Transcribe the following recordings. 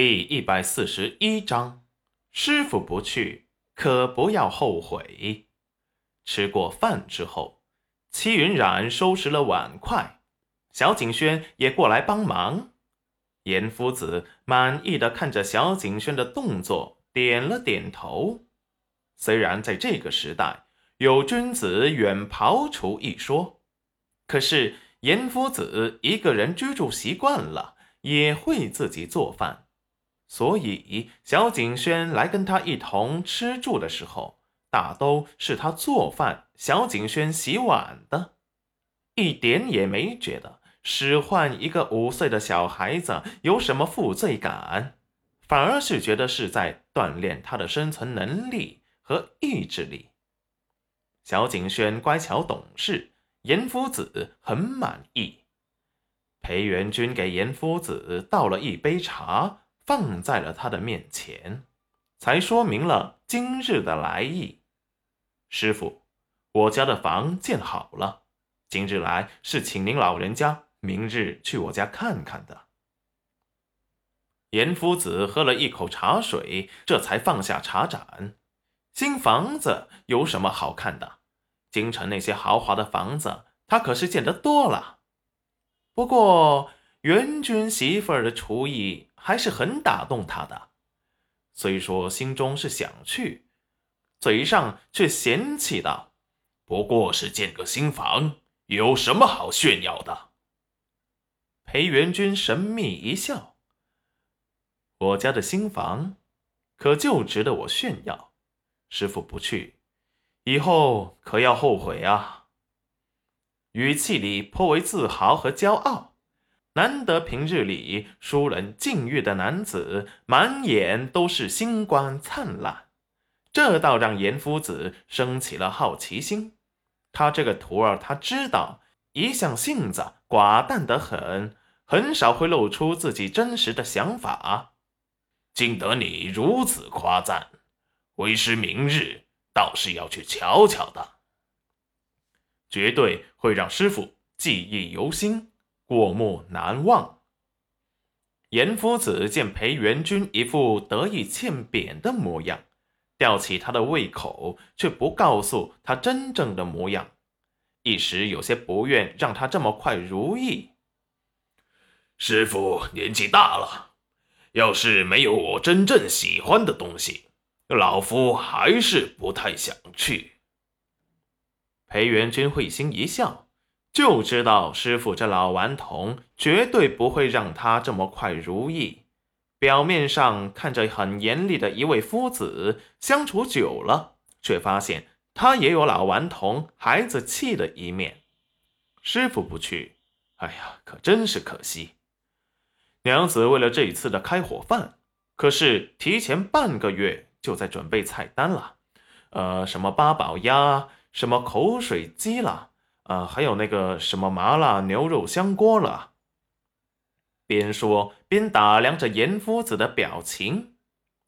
第一百四十一章，师傅不去，可不要后悔。吃过饭之后，戚云染收拾了碗筷，小景轩也过来帮忙。严夫子满意的看着小景轩的动作，点了点头。虽然在这个时代有君子远庖厨一说，可是严夫子一个人居住习惯了，也会自己做饭。所以，小景轩来跟他一同吃住的时候，大都是他做饭，小景轩洗碗的，一点也没觉得使唤一个五岁的小孩子有什么负罪感，反而是觉得是在锻炼他的生存能力和意志力。小景轩乖巧懂事，严夫子很满意。裴元君给严夫子倒了一杯茶。放在了他的面前，才说明了今日的来意。师傅，我家的房建好了，今日来是请您老人家明日去我家看看的。严夫子喝了一口茶水，这才放下茶盏。新房子有什么好看的？京城那些豪华的房子，他可是见得多了。不过元君媳妇儿的厨艺。还是很打动他的，虽说心中是想去，嘴上却嫌弃道：“不过是建个新房，有什么好炫耀的？”裴元君神秘一笑：“我家的新房，可就值得我炫耀。师傅不去，以后可要后悔啊！”语气里颇为自豪和骄傲。难得平日里疏人禁欲的男子，满眼都是星光灿烂，这倒让严夫子生起了好奇心。他这个徒儿，他知道一向性子寡淡得很，很少会露出自己真实的想法。经得你如此夸赞，为师明日倒是要去瞧瞧的，绝对会让师傅记忆犹新。过目难忘。严夫子见裴元君一副得意欠扁的模样，吊起他的胃口，却不告诉他真正的模样，一时有些不愿让他这么快如意。师傅年纪大了，要是没有我真正喜欢的东西，老夫还是不太想去。裴元君会心一笑。就知道师傅这老顽童绝对不会让他这么快如意。表面上看着很严厉的一位夫子，相处久了，却发现他也有老顽童孩子气的一面。师傅不去，哎呀，可真是可惜。娘子为了这一次的开火饭，可是提前半个月就在准备菜单了。呃，什么八宝鸭，什么口水鸡了。啊，还有那个什么麻辣牛肉香锅了。边说边打量着严夫子的表情，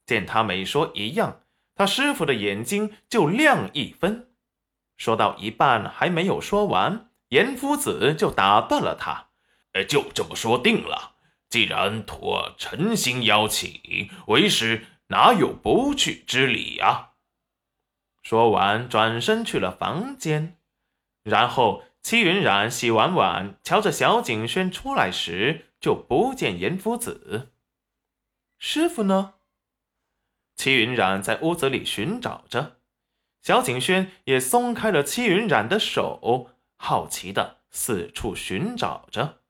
见他每说一样，他师傅的眼睛就亮一分。说到一半还没有说完，严夫子就打断了他：“呃，就这么说定了。既然徒儿诚心邀请，为师哪有不去之理呀？”说完，转身去了房间。然后，戚云染洗完碗，瞧着小景轩出来时，就不见严夫子。师傅呢？戚云染在屋子里寻找着，小景轩也松开了戚云染的手，好奇的四处寻找着。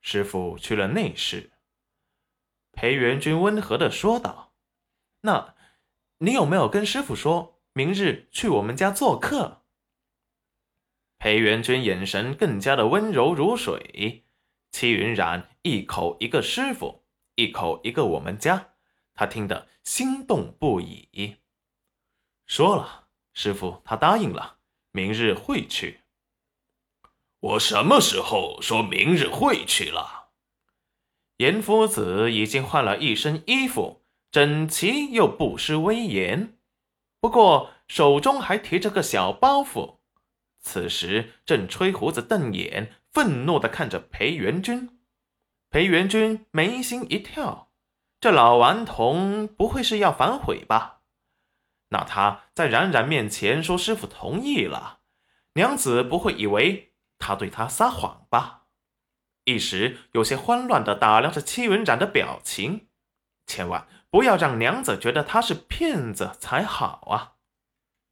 师傅去了内室。裴元君温和的说道：“那，你有没有跟师傅说，明日去我们家做客？”裴元君眼神更加的温柔如水，戚云染一口一个师傅，一口一个我们家，他听得心动不已。说了，师傅他答应了，明日会去。我什么时候说明日会去了？严夫子已经换了一身衣服，整齐又不失威严，不过手中还提着个小包袱。此时正吹胡子瞪眼，愤怒地看着裴元君。裴元君眉心一跳，这老顽童不会是要反悔吧？那他在冉冉面前说师傅同意了，娘子不会以为他对他撒谎吧？一时有些慌乱的打量着戚云染的表情，千万不要让娘子觉得他是骗子才好啊！